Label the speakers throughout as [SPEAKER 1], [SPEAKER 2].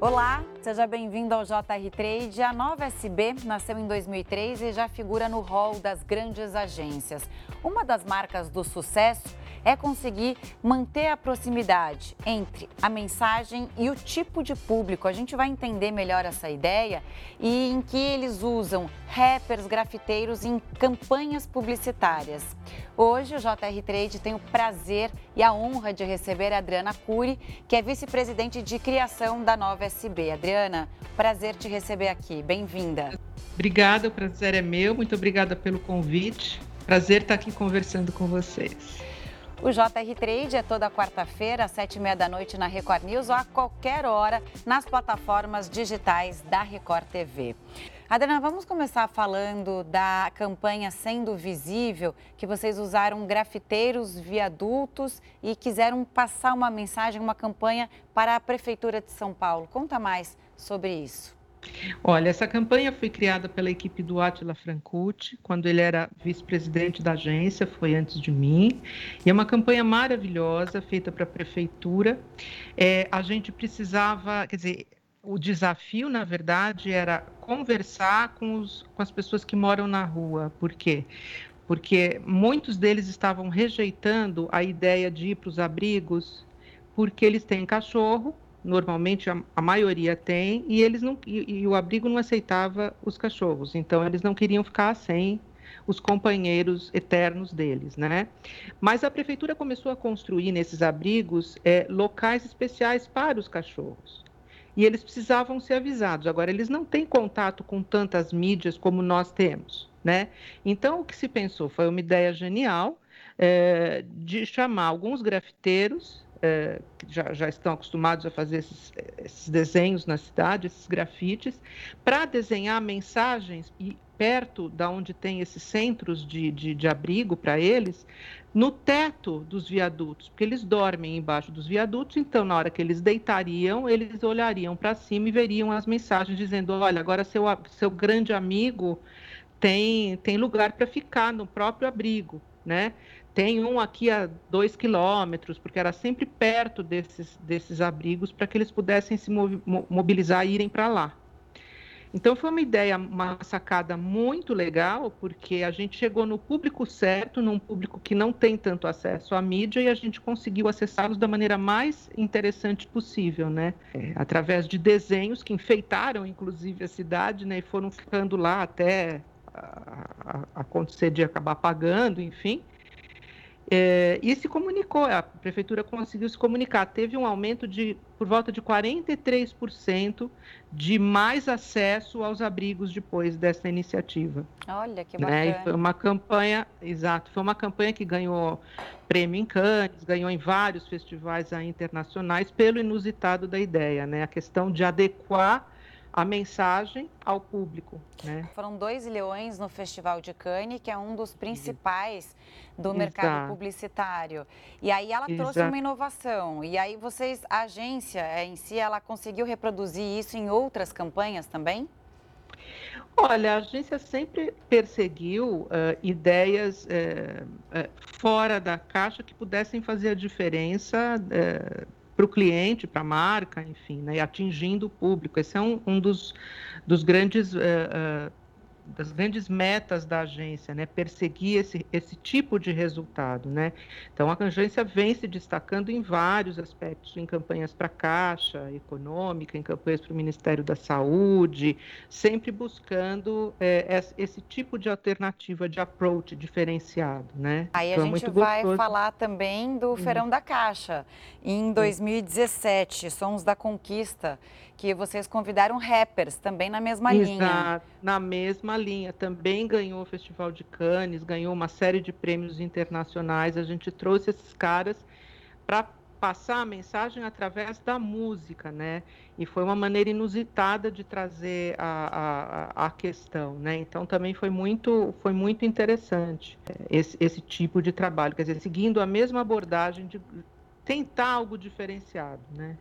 [SPEAKER 1] Olá, seja bem-vindo ao JR Trade. A nova SB nasceu em 2003 e já figura no hall das grandes agências. Uma das marcas do sucesso é conseguir manter a proximidade entre a mensagem e o tipo de público. A gente vai entender melhor essa ideia e em que eles usam rappers, grafiteiros em campanhas publicitárias. Hoje o JR Trade tem o prazer e a honra de receber a Adriana Cury, que é vice-presidente de criação da Nova SB. Adriana, prazer te receber aqui. Bem-vinda.
[SPEAKER 2] Obrigada, o prazer é meu. Muito obrigada pelo convite. Prazer estar aqui conversando com vocês.
[SPEAKER 1] O JR Trade é toda quarta-feira, às sete e meia da noite na Record News ou a qualquer hora nas plataformas digitais da Record TV. Adriana, vamos começar falando da campanha Sendo Visível, que vocês usaram grafiteiros, viadutos e quiseram passar uma mensagem, uma campanha para a Prefeitura de São Paulo. Conta mais sobre isso.
[SPEAKER 2] Olha, essa campanha foi criada pela equipe do Attila Francucci, quando ele era vice-presidente da agência, foi antes de mim. E é uma campanha maravilhosa, feita para a prefeitura. É, a gente precisava, quer dizer, o desafio, na verdade, era conversar com, os, com as pessoas que moram na rua. Por quê? Porque muitos deles estavam rejeitando a ideia de ir para os abrigos, porque eles têm cachorro normalmente a, a, maioria tem, e eles não e, e, o abrigo não aceitava os cachorros, então eles não queriam ficar sem os companheiros eternos deles, né? Mas a prefeitura começou a construir nesses abrigos é, locais especiais para os cachorros. E eles precisavam ser avisados. Agora, eles não têm contato com tantas mídias como nós temos, né? Então, o que se pensou foi uma ideia genial é, de chamar alguns grafiteiros é, já, já, estão acostumados a fazer esses, esses, desenhos na cidade, esses grafites, para desenhar mensagens e perto da onde tem esses centros de, de, de abrigo para eles, no teto dos viadutos, porque eles dormem embaixo dos viadutos, então na hora que eles deitariam, eles olhariam para cima e veriam as mensagens dizendo, olha, agora seu, seu grande amigo tem, tem lugar para ficar no próprio abrigo, né? Tem um aqui a dois quilômetros, porque era sempre perto desses, desses abrigos para que eles pudessem se mobilizar e irem para lá. Então foi uma ideia, uma sacada muito legal, porque a gente chegou no público certo, num público que não tem tanto acesso à mídia, e a gente conseguiu acessá-los da maneira mais interessante possível, né? É, através de desenhos que enfeitaram, inclusive, a cidade, né? E foram ficando lá até acontecer de acabar pagando, enfim. É, e se comunicou, a prefeitura conseguiu se comunicar, teve um aumento de por volta de 43% de mais acesso aos abrigos depois dessa iniciativa.
[SPEAKER 1] Olha que bacana. Né?
[SPEAKER 2] foi uma campanha, exato, foi uma campanha que ganhou prêmio em Cannes, ganhou em vários festivais internacionais pelo inusitado da ideia, né? A questão de adequar a mensagem ao público. Né?
[SPEAKER 1] Foram dois leões no Festival de Cannes, que é um dos principais do mercado Exato. publicitário. E aí ela Exato. trouxe uma inovação. E aí vocês, a agência eh, em si, ela conseguiu reproduzir isso em outras campanhas também?
[SPEAKER 2] Olha, a agência sempre perseguiu uh, ideias uh, uh, fora da caixa que pudessem fazer a diferença para o cliente, para a marca, enfim, né, atingindo o público. Esse é um, um dos, dos grandes uh, uh, das grandes metas da agência, né? Perseguir esse, esse tipo de resultado, né? Então, a agência vem se destacando em vários aspectos, em campanhas para a Caixa Econômica, em campanhas para o Ministério da Saúde, sempre buscando é, esse tipo de alternativa, de approach diferenciado, né?
[SPEAKER 1] Aí então, a gente vai gostoso. falar também do Feirão da Caixa, em 2017, Sons da Conquista, que vocês convidaram rappers também na mesma Exato, linha.
[SPEAKER 2] Na mesma linha. Também ganhou o Festival de Cannes, ganhou uma série de prêmios internacionais. A gente trouxe esses caras para passar a mensagem através da música, né? E foi uma maneira inusitada de trazer a, a, a questão, né? Então também foi muito, foi muito interessante esse, esse tipo de trabalho, quer dizer, seguindo a mesma abordagem de tentar algo diferenciado, né?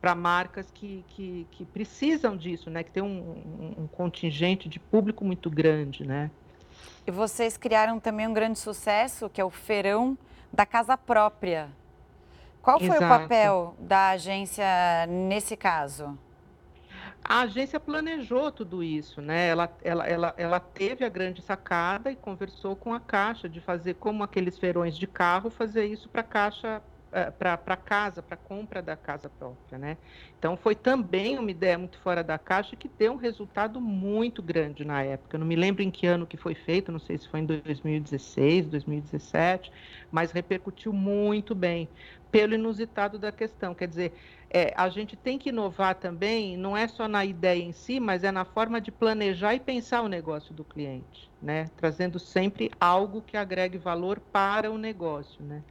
[SPEAKER 2] Para marcas que, que, que, precisam disso, né? Que tem um, um, contingente de público muito grande, né?
[SPEAKER 1] E vocês criaram também um grande sucesso, que é o Feirão da Casa Própria. Qual foi Exato. o papel da agência nesse caso?
[SPEAKER 2] A agência planejou tudo isso, né? Ela, ela, ela, ela teve a grande sacada e conversou com a Caixa de fazer como aqueles feirões de carro, fazer isso para a Caixa para casa, para compra da casa própria, né? Então foi também uma ideia muito fora da caixa que deu um resultado muito grande na época. Eu não me lembro em que ano que foi feito, não sei se foi em 2016, 2017, mas repercutiu muito bem pelo inusitado da questão. Quer dizer, é, a gente tem que inovar também, não é só na ideia em si, mas é na forma de planejar e pensar o negócio do cliente, né? Trazendo sempre algo que agregue valor para o negócio, né?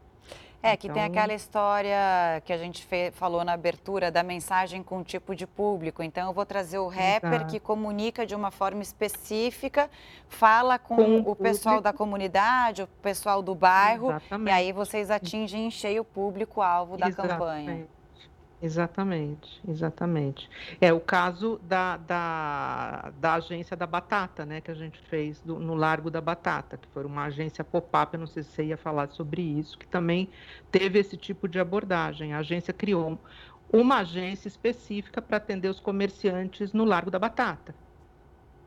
[SPEAKER 1] É, que então... tem aquela história que a gente falou na abertura da mensagem com tipo de público. Então, eu vou trazer o rapper Exato. que comunica de uma forma específica, fala com, com o, o pessoal da comunidade, o pessoal do bairro, Exatamente. e aí vocês atingem em cheio o público-alvo da Exatamente. campanha.
[SPEAKER 2] Exatamente, exatamente. É o caso da, da, da agência da Batata, né, que a gente fez do, no Largo da Batata, que foi uma agência pop-up, eu não sei se você ia falar sobre isso, que também teve esse tipo de abordagem. A agência criou uma agência específica para atender os comerciantes no Largo da Batata.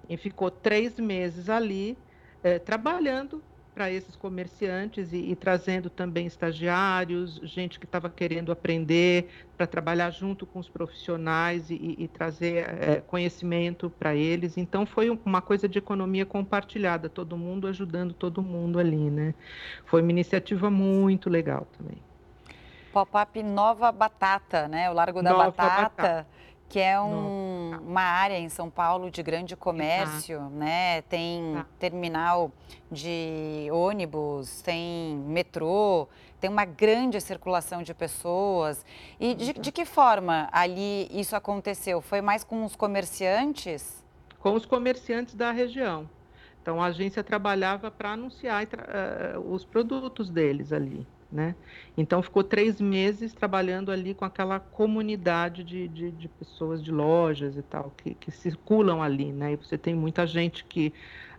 [SPEAKER 2] E ficou três meses ali é, trabalhando para esses comerciantes e, e, trazendo também estagiários, gente que estava querendo aprender para trabalhar junto com os profissionais e, e trazer é, conhecimento para eles. Então foi uma coisa de economia compartilhada, todo mundo ajudando todo mundo ali, né? Foi uma iniciativa muito legal também.
[SPEAKER 1] Pop-up Nova Batata, né? O Largo da Nova Batata. Batata que é um, uma área em São Paulo de grande comércio, né? Tem tá. terminal de ônibus, tem metrô, tem uma grande circulação de pessoas. E de, de que forma ali isso aconteceu? Foi mais com os comerciantes?
[SPEAKER 2] Com os comerciantes da região. Então a agência trabalhava para anunciar uh, os produtos deles ali né? Então ficou três meses trabalhando ali com aquela comunidade de, de, de pessoas de lojas e tal que, que, circulam ali, né? E você tem muita gente que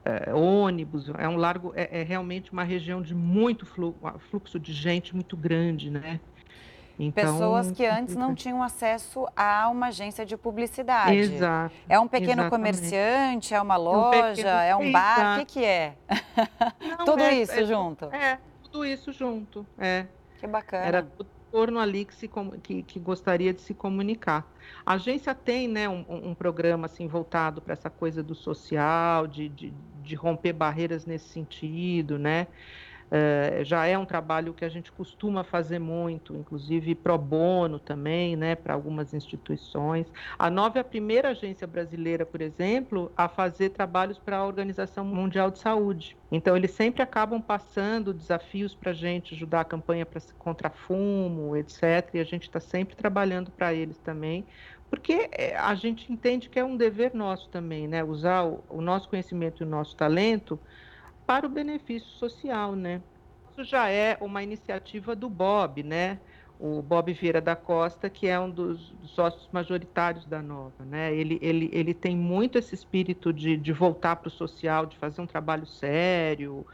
[SPEAKER 2] é, ônibus é um largo é, é, realmente uma região de muito fluxo, fluxo de gente muito grande, né?
[SPEAKER 1] Então, Pessoas que antes não tinham acesso a uma agência de publicidade.
[SPEAKER 2] Exato.
[SPEAKER 1] É um pequeno exatamente. comerciante, é uma loja, é um, pequeno, é um bar, o que, que é? Não, Tudo é, isso
[SPEAKER 2] é,
[SPEAKER 1] junto.
[SPEAKER 2] É, tudo isso junto. É.
[SPEAKER 1] Que bacana.
[SPEAKER 2] Era o torno ali que, se, que, que gostaria de se comunicar. A agência tem né, um, um programa assim, voltado para essa coisa do social, de, de, de romper barreiras nesse sentido, né? É, já é um trabalho que a gente costuma fazer muito, inclusive pro bono também, né, para algumas instituições. A Nova é a primeira agência brasileira, por exemplo, a fazer trabalhos para a Organização Mundial de Saúde. Então, eles sempre acabam passando desafios para a gente ajudar a campanha pra, contra fumo, etc. E a gente está sempre trabalhando para eles também, porque é, a gente entende que é um dever nosso também, né? Usar o, o nosso conhecimento e o nosso talento para o benefício social, né? Isso já é uma iniciativa do Bob, né? O Bob Vieira da Costa, que é um dos sócios majoritários da Nova, né? Ele, ele, ele tem muito esse espírito de, de voltar para o social, de fazer um trabalho sério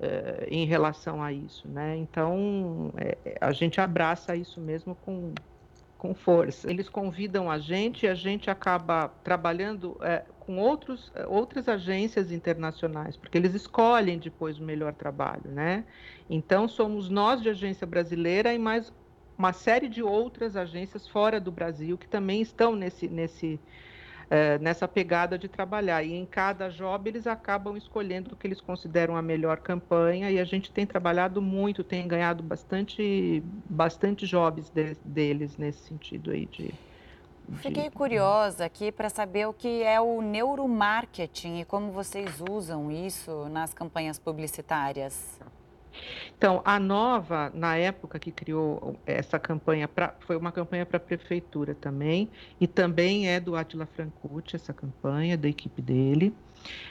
[SPEAKER 2] eh, em relação a isso, né? Então, é, a gente abraça isso mesmo com, com força. Eles convidam a gente e a gente acaba trabalhando é, com outros, é, outras agências internacionais, porque eles escolhem depois o melhor trabalho, né? Então, somos nós de agência brasileira e mais uma série de outras agências fora do Brasil que também estão nesse, nesse, é, nessa pegada de trabalhar. E em cada job eles acabam escolhendo o que eles consideram a melhor campanha e a gente tem trabalhado muito, tem ganhado bastante, bastante jobs de, deles nesse sentido aí de,
[SPEAKER 1] Fiquei curiosa aqui para saber o que é o neuromarketing e como vocês usam isso nas campanhas publicitárias.
[SPEAKER 2] Então, a Nova, na época que criou essa campanha, pra, foi uma campanha para a prefeitura também, e também é do Atila Francucci, essa campanha, da equipe dele.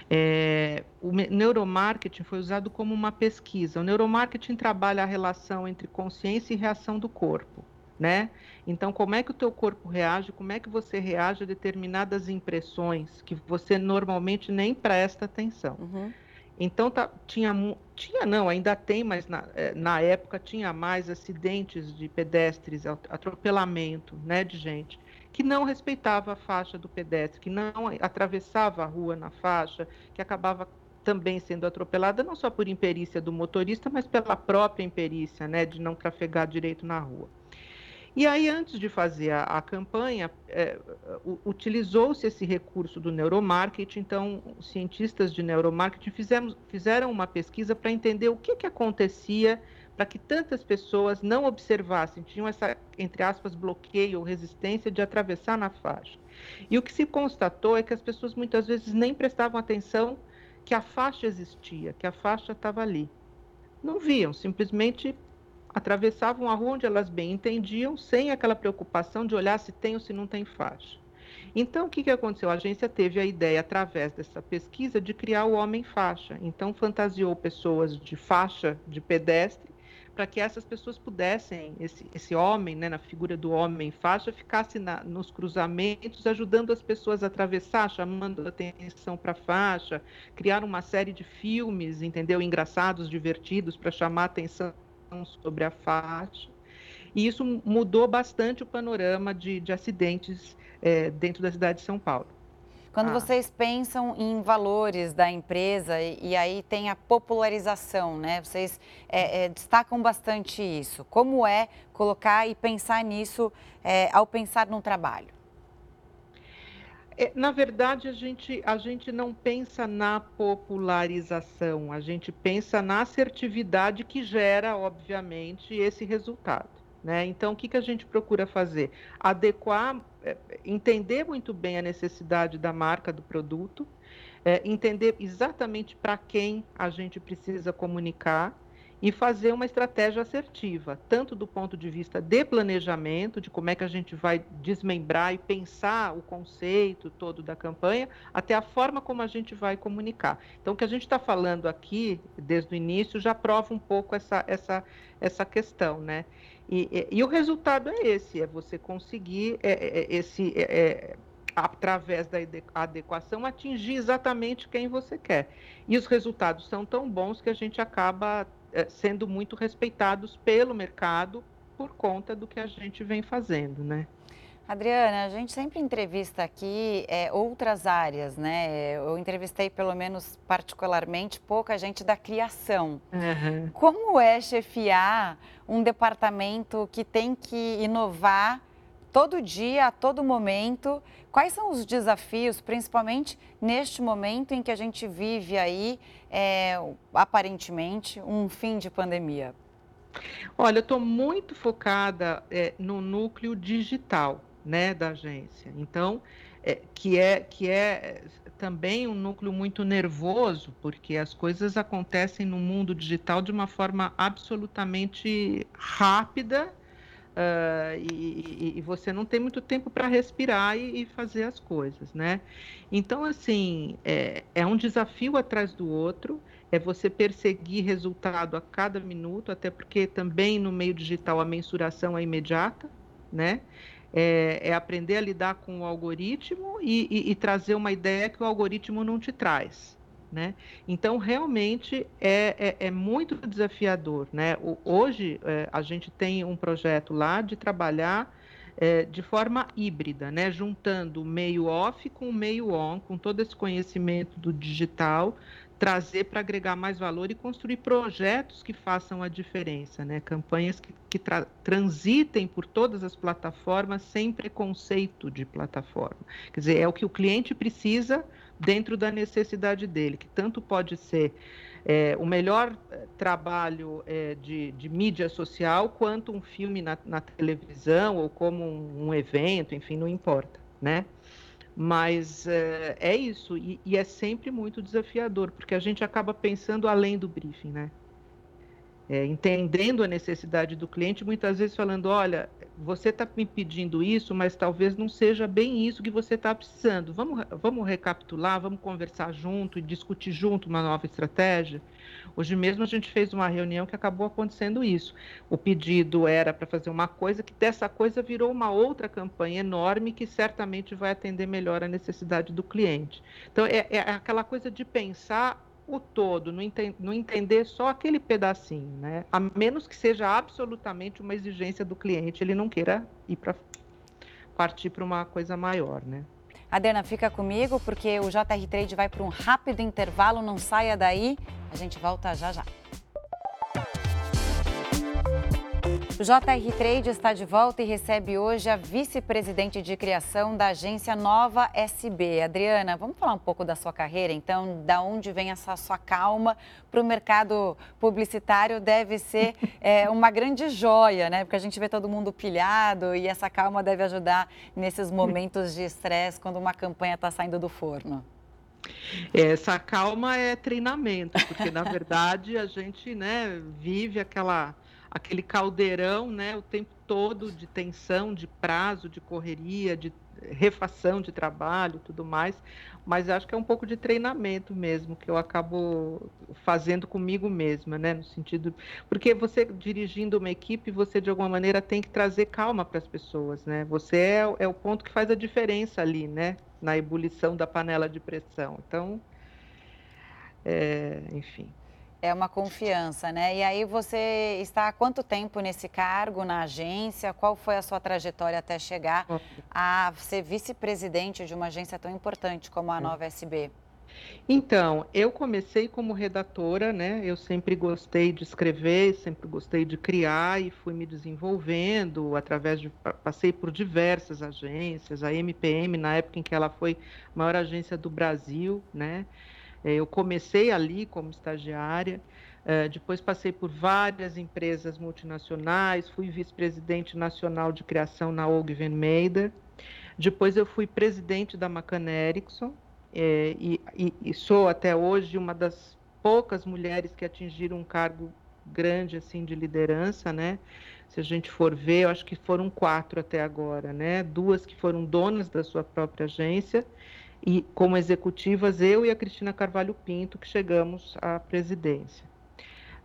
[SPEAKER 2] É, o neuromarketing foi usado como uma pesquisa. O neuromarketing trabalha a relação entre consciência e reação do corpo, né? Então, como é que o teu corpo reage, como é que você reage a determinadas impressões que você normalmente nem presta atenção. Uhum. Então tá, tinha, tinha não, ainda tem, mas na, é, na época tinha mais acidentes de pedestres, atropelamento, né, de gente que não respeitava a faixa do pedestre, que não atravessava a rua na faixa, que acabava também sendo atropelada não só por imperícia do motorista, mas pela própria imperícia, né, de não trafegar direito na rua. E aí, antes de fazer a, a campanha, é, utilizou-se esse recurso do neuromarketing. Então, cientistas de neuromarketing fizemos, fizeram uma pesquisa para entender o que, que acontecia para que tantas pessoas não observassem, tinham essa, entre aspas, bloqueio ou resistência de atravessar na faixa. E o que se constatou é que as pessoas muitas vezes nem prestavam atenção que a faixa existia, que a faixa estava ali. Não viam, simplesmente atravessavam a rua onde elas bem entendiam, sem aquela preocupação de olhar se tem ou se não tem faixa. Então, o que, que aconteceu? A agência teve a ideia, através dessa pesquisa, de criar o homem faixa. Então, fantasiou pessoas de faixa de pedestre para que essas pessoas pudessem, esse, esse homem, né, na figura do homem faixa, ficasse na, nos cruzamentos, ajudando as pessoas a atravessar, chamando atenção para a faixa, criar uma série de filmes, entendeu, engraçados, divertidos, para chamar atenção sobre a faixa. E isso mudou bastante o panorama de, de acidentes é, dentro da cidade de São Paulo.
[SPEAKER 1] Quando ah. vocês pensam em valores da empresa e, e, aí tem a popularização, né? Vocês é, é, destacam bastante isso. Como é colocar e pensar nisso é, ao pensar no trabalho?
[SPEAKER 2] É, na verdade, a gente, a gente não pensa na popularização, a gente pensa na assertividade que gera, obviamente, esse resultado. Né? Então, o que, que a gente procura fazer? Adequar, é, entender muito bem a necessidade da marca do produto, é, entender exatamente para quem a gente precisa comunicar e fazer uma estratégia assertiva, tanto do ponto de vista de planejamento, de como é que a gente vai desmembrar e pensar o conceito todo da campanha, até a forma como a gente vai comunicar. Então, o que a gente está falando aqui, desde o início, já prova um pouco essa, essa, essa questão, né? E, e, e o resultado é esse, é você conseguir é, é, é esse, é, é, através da adequação, atingir exatamente quem você quer. E os resultados são tão bons que a gente acaba sendo muito respeitados pelo mercado por conta do que a gente vem fazendo, né?
[SPEAKER 1] Adriana, a gente sempre entrevista aqui é, outras áreas, né? Eu entrevistei, pelo menos particularmente, pouca gente da criação. Uhum. Como é chefiar um departamento que tem que inovar todo dia, a todo momento? Quais são os desafios, principalmente neste momento em que a gente vive aí, é, aparentemente, um fim de pandemia?
[SPEAKER 2] Olha, eu estou muito focada é, no núcleo digital né, da agência. Então, é, que é que é também um núcleo muito nervoso, porque as coisas acontecem no mundo digital de uma forma absolutamente rápida uh, e, e, você não tem muito tempo para respirar e, e, fazer as coisas, né? Então, assim, é, é um desafio atrás do outro, é você perseguir resultado a cada minuto, até porque também no meio digital a mensuração é imediata, né? é, é aprender a lidar com o algoritmo e, e, e, trazer uma ideia que o algoritmo não te traz. Né? Então, realmente é, é, é muito desafiador. Né? O, hoje, é, a gente tem um projeto lá de trabalhar é, de forma híbrida, né? juntando o meio off com o meio on, com todo esse conhecimento do digital, trazer para agregar mais valor e construir projetos que façam a diferença, né? Campanhas que, que tra transitem por todas as plataformas sem preconceito de plataforma. Quer dizer, é o que o cliente precisa dentro da necessidade dele, que tanto pode ser é, o melhor é, trabalho é, de, de, mídia social quanto um filme na, na televisão ou como um, um evento, enfim, não importa, né? Mas é, é isso, e, e, é sempre muito desafiador, porque a gente acaba pensando além do briefing, né? É, entendendo a necessidade do cliente, muitas vezes falando: olha, você está me pedindo isso, mas talvez não seja bem isso que você está precisando. Vamos, vamos recapitular, vamos conversar junto e discutir junto uma nova estratégia. Hoje mesmo a gente fez uma reunião que acabou acontecendo isso. O pedido era para fazer uma coisa que dessa coisa virou uma outra campanha enorme que certamente vai atender melhor a necessidade do cliente. Então é, é aquela coisa de pensar o todo, não, ente não entender só aquele pedacinho, né? A menos que seja absolutamente uma exigência do cliente, ele não queira ir para partir para uma coisa maior, né?
[SPEAKER 1] Adriana, fica comigo porque o JR Trade vai para um rápido intervalo, não saia daí. A gente volta já já. O JR Trade está de volta e recebe hoje a vice-presidente de criação da agência Nova SB. Adriana, vamos falar um pouco da sua carreira, então, da onde vem essa sua calma para o mercado publicitário deve ser é, uma grande joia, né? Porque a gente vê todo mundo pilhado e essa calma deve ajudar nesses momentos de estresse quando uma campanha está saindo do forno.
[SPEAKER 2] Essa calma é treinamento, porque na verdade a gente né, vive aquela aquele caldeirão, né, o tempo todo de tensão, de prazo, de correria, de refação de trabalho, tudo mais, mas acho que é um pouco de treinamento mesmo que eu acabo fazendo comigo mesma, né, no sentido porque você dirigindo uma equipe, você de alguma maneira tem que trazer calma para as pessoas, né? Você é, é o ponto que faz a diferença ali, né, na ebulição da panela de pressão. Então, é, enfim.
[SPEAKER 1] É uma confiança, né? E aí você está há quanto tempo nesse cargo na agência? Qual foi a sua trajetória até chegar a ser vice-presidente de uma agência tão importante como a. Nova SB?
[SPEAKER 2] Então, eu comecei como redatora, né? Eu sempre gostei de escrever, sempre gostei de criar e fui me desenvolvendo através de passei por diversas agências, a MPM na época em que ela foi maior agência do Brasil, né? É, eu comecei ali como estagiária, é, depois passei por várias empresas multinacionais, fui vice-presidente nacional de criação na Og Venmeider, depois eu fui presidente da McCann Erickson é, e, e, e, sou até hoje uma das poucas mulheres que atingiram um cargo grande assim de liderança, né? Se a gente for ver, eu acho que foram quatro até agora, né? Duas que foram donas da sua própria agência e como executivas, eu e a Cristina Carvalho Pinto, que chegamos à presidência.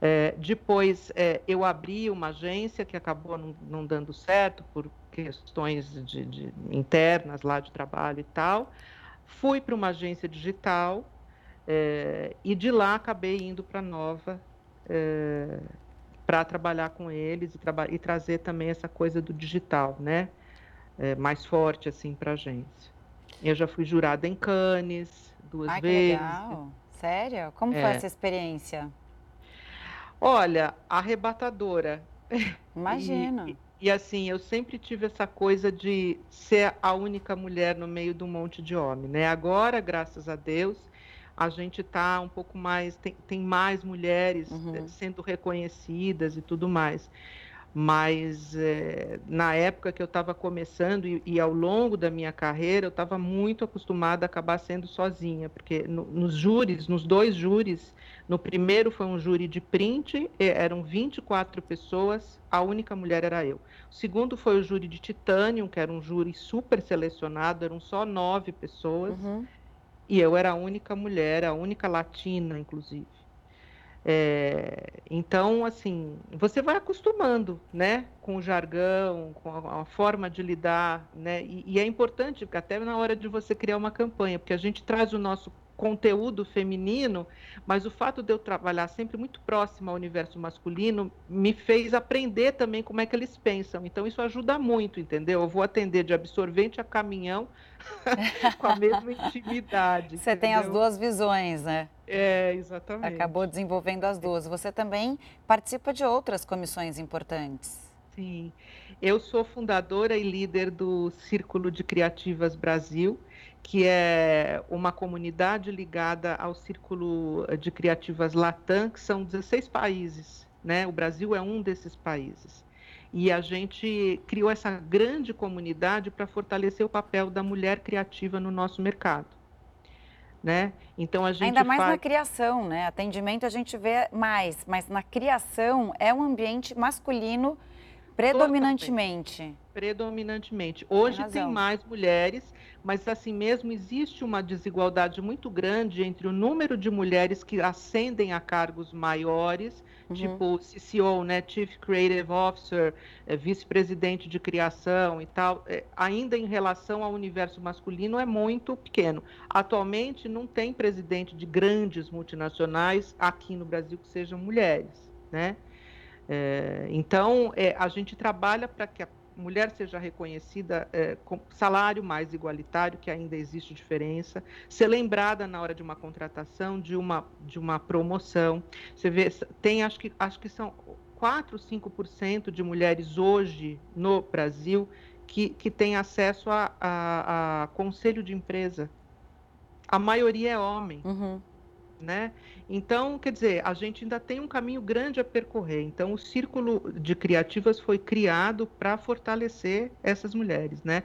[SPEAKER 2] É, depois, é, eu abri uma agência que acabou não, não dando certo por questões de, de, internas lá de trabalho e tal. Fui para uma agência digital é, e de lá acabei indo para Nova é, para trabalhar com eles e, traba e, trazer também essa coisa do digital, né? É, mais forte assim para a agência. Eu já fui jurada em Cannes duas Ai, vezes. Que
[SPEAKER 1] legal. Sério? Como é. foi essa experiência?
[SPEAKER 2] Olha, arrebatadora.
[SPEAKER 1] Imagina.
[SPEAKER 2] E, e, assim, eu sempre tive essa coisa de ser a única mulher no meio de um monte de homem, né? Agora, graças a Deus, a gente está um pouco mais, tem, tem mais mulheres uhum. sendo reconhecidas e tudo mais mas é, na época que eu estava começando e, e, ao longo da minha carreira eu estava muito acostumada a acabar sendo sozinha, porque no, nos júris, nos dois júris, no primeiro foi um júri de print, eram 24 pessoas, a única mulher era eu. O segundo foi o júri de Titanium, que era um júri super selecionado, eram só nove pessoas, uhum. e eu era a única mulher, a única latina, inclusive. É, então, assim, você vai acostumando, né, com o jargão, com a, a forma de lidar, né, e, e, é importante, até na hora de você criar uma campanha, porque a gente traz o nosso conteúdo feminino, mas o fato de eu trabalhar sempre muito próximo ao universo masculino me fez aprender também como é que eles pensam. Então isso ajuda muito, entendeu? Eu vou atender de absorvente a caminhão com a mesma intimidade.
[SPEAKER 1] Você
[SPEAKER 2] entendeu?
[SPEAKER 1] tem as duas visões, né?
[SPEAKER 2] É, exatamente.
[SPEAKER 1] Acabou desenvolvendo as duas. Você também participa de outras comissões importantes.
[SPEAKER 2] Sim. Eu sou fundadora e líder do Círculo de Criativas Brasil, que é uma comunidade ligada ao Círculo de Criativas Latam, que são 16 países, né? O Brasil é um desses países. E a gente criou essa grande comunidade para fortalecer o papel da mulher criativa no nosso mercado. Né?
[SPEAKER 1] Então a gente ainda mais faz... na criação, né? Atendimento a gente vê mais, mas na criação é um ambiente masculino Predominantemente.
[SPEAKER 2] Predominantemente. Hoje tem, tem mais mulheres, mas assim mesmo existe uma desigualdade muito grande entre o número de mulheres que ascendem a cargos maiores, uhum. tipo CCO, né, Chief Creative Officer, é, vice-presidente de criação e tal, é, ainda em relação ao universo masculino é muito pequeno. Atualmente não tem presidente de grandes multinacionais aqui no Brasil que sejam mulheres, né? É, então, é, a gente trabalha para que a mulher seja reconhecida é, com salário mais igualitário, que ainda existe diferença, ser lembrada na hora de uma contratação, de uma, de uma promoção. Você vê, tem, acho que, acho que são 4, 5% de mulheres hoje no Brasil que, que têm acesso a, a, a conselho de empresa. A maioria é homem. Uhum né? Então, quer dizer, a gente ainda tem um caminho grande a percorrer. Então, o círculo de criativas foi criado para fortalecer essas mulheres, né?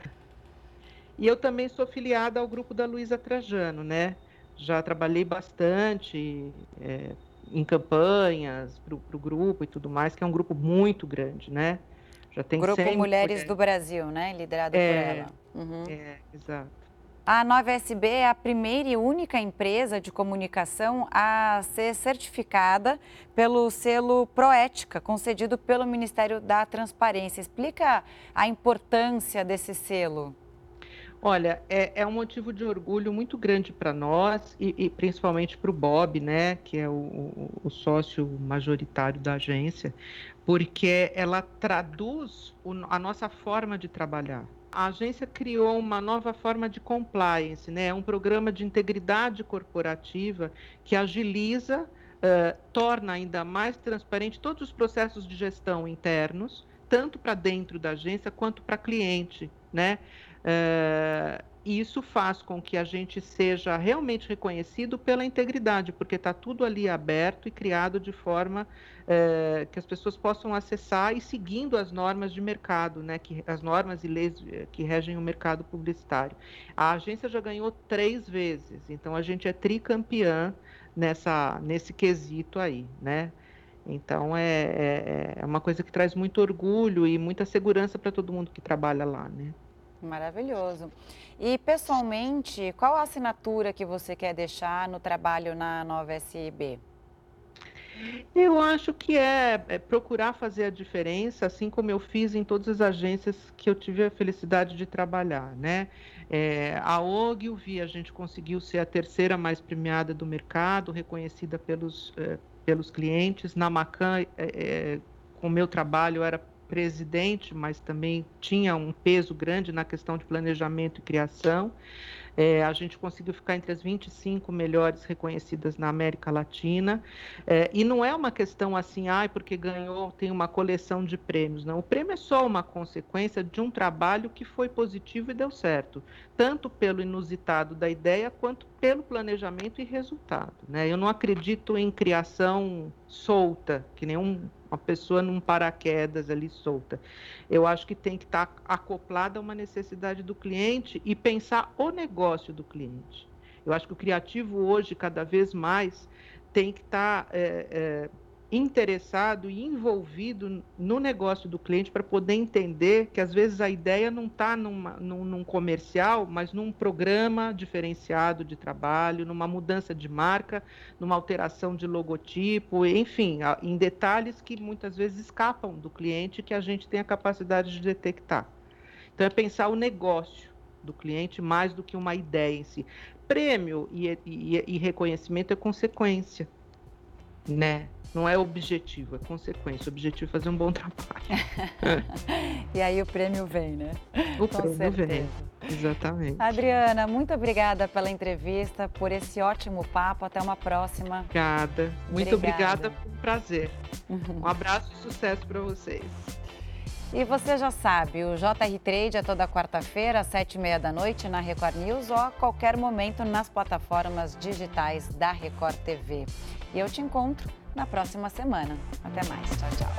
[SPEAKER 2] E eu também sou filiada ao grupo da Luísa Trajano, né? Já trabalhei bastante é, em campanhas para o grupo e tudo mais, que é um grupo muito grande, né?
[SPEAKER 1] Já tem grupo Mulheres, mulheres do Brasil, né? Liderado é, por ela.
[SPEAKER 2] Uhum. É, exato.
[SPEAKER 1] A Nova SB é a primeira e única empresa de comunicação a ser certificada pelo selo Proética, concedido pelo Ministério da Transparência. Explica a importância desse selo.
[SPEAKER 2] Olha, é, é um motivo de orgulho muito grande para nós e, e principalmente para o Bob, né, que é o, o, sócio majoritário da agência, porque ela traduz o, a nossa forma de trabalhar a agência criou uma nova forma de compliance, né? um programa de integridade corporativa que agiliza, uh, torna ainda mais transparente todos os processos de gestão internos, tanto para dentro da agência quanto para cliente. Né? Uh, e isso faz com que a gente seja realmente reconhecido pela integridade, porque está tudo ali aberto e criado de forma é, que as pessoas possam acessar e seguindo as normas de mercado, né, que, as normas e leis eh, que regem o mercado publicitário. A agência já ganhou três vezes, então a gente é tricampeã nessa, nesse quesito aí, né? Então é, é, é uma coisa que traz muito orgulho e muita segurança para todo mundo que trabalha lá, né?
[SPEAKER 1] Maravilhoso. E pessoalmente, qual a assinatura que você quer deixar no trabalho na Nova SIB?
[SPEAKER 2] Eu acho que é, é, procurar fazer a diferença, assim como eu fiz em todas as agências que eu tive a felicidade de trabalhar, né? É, a Ogilvy, a gente conseguiu ser a terceira mais premiada do mercado, reconhecida pelos, é, pelos clientes. Na Macan, é, é, com o meu trabalho, era presidente, mas também tinha um peso grande na questão de planejamento e criação. É, a gente conseguiu ficar entre as 25 melhores reconhecidas na América Latina. É, e não é uma questão assim, ai, ah, porque ganhou, tem uma coleção de prêmios. Não, o prêmio é só uma consequência de um trabalho que foi positivo e deu certo, tanto pelo inusitado da ideia quanto pelo planejamento e resultado. Né? Eu não acredito em criação solta, que nenhum uma pessoa num paraquedas ali solta. Eu acho que tem que estar tá acoplada a uma necessidade do cliente e pensar o negócio do cliente. Eu acho que o criativo hoje, cada vez mais, tem que estar é, é, interessado e envolvido no negócio do cliente para poder entender que às vezes a ideia não está num, num, comercial, mas num programa diferenciado de trabalho, numa mudança de marca, numa alteração de logotipo, enfim, em detalhes que muitas vezes escapam do cliente que a gente tem a capacidade de detectar. Então é pensar o negócio do cliente mais do que uma ideia em si. Prêmio e, e, e reconhecimento é consequência, né? Não é objetivo, é consequência. O objetivo é fazer um bom trabalho.
[SPEAKER 1] e aí o prêmio vem, né?
[SPEAKER 2] O Com prêmio certeza. vem. Exatamente.
[SPEAKER 1] Adriana, muito obrigada pela entrevista, por esse ótimo papo. Até uma próxima.
[SPEAKER 2] Obrigada. Muito obrigada, obrigada foi um prazer. Um abraço e sucesso para vocês.
[SPEAKER 1] E você já sabe, o JR Trade é toda quarta-feira, às sete e meia da noite, na Record News ou a qualquer momento nas plataformas digitais da Record TV. E eu te encontro na próxima semana. Até mais. Tchau, tchau.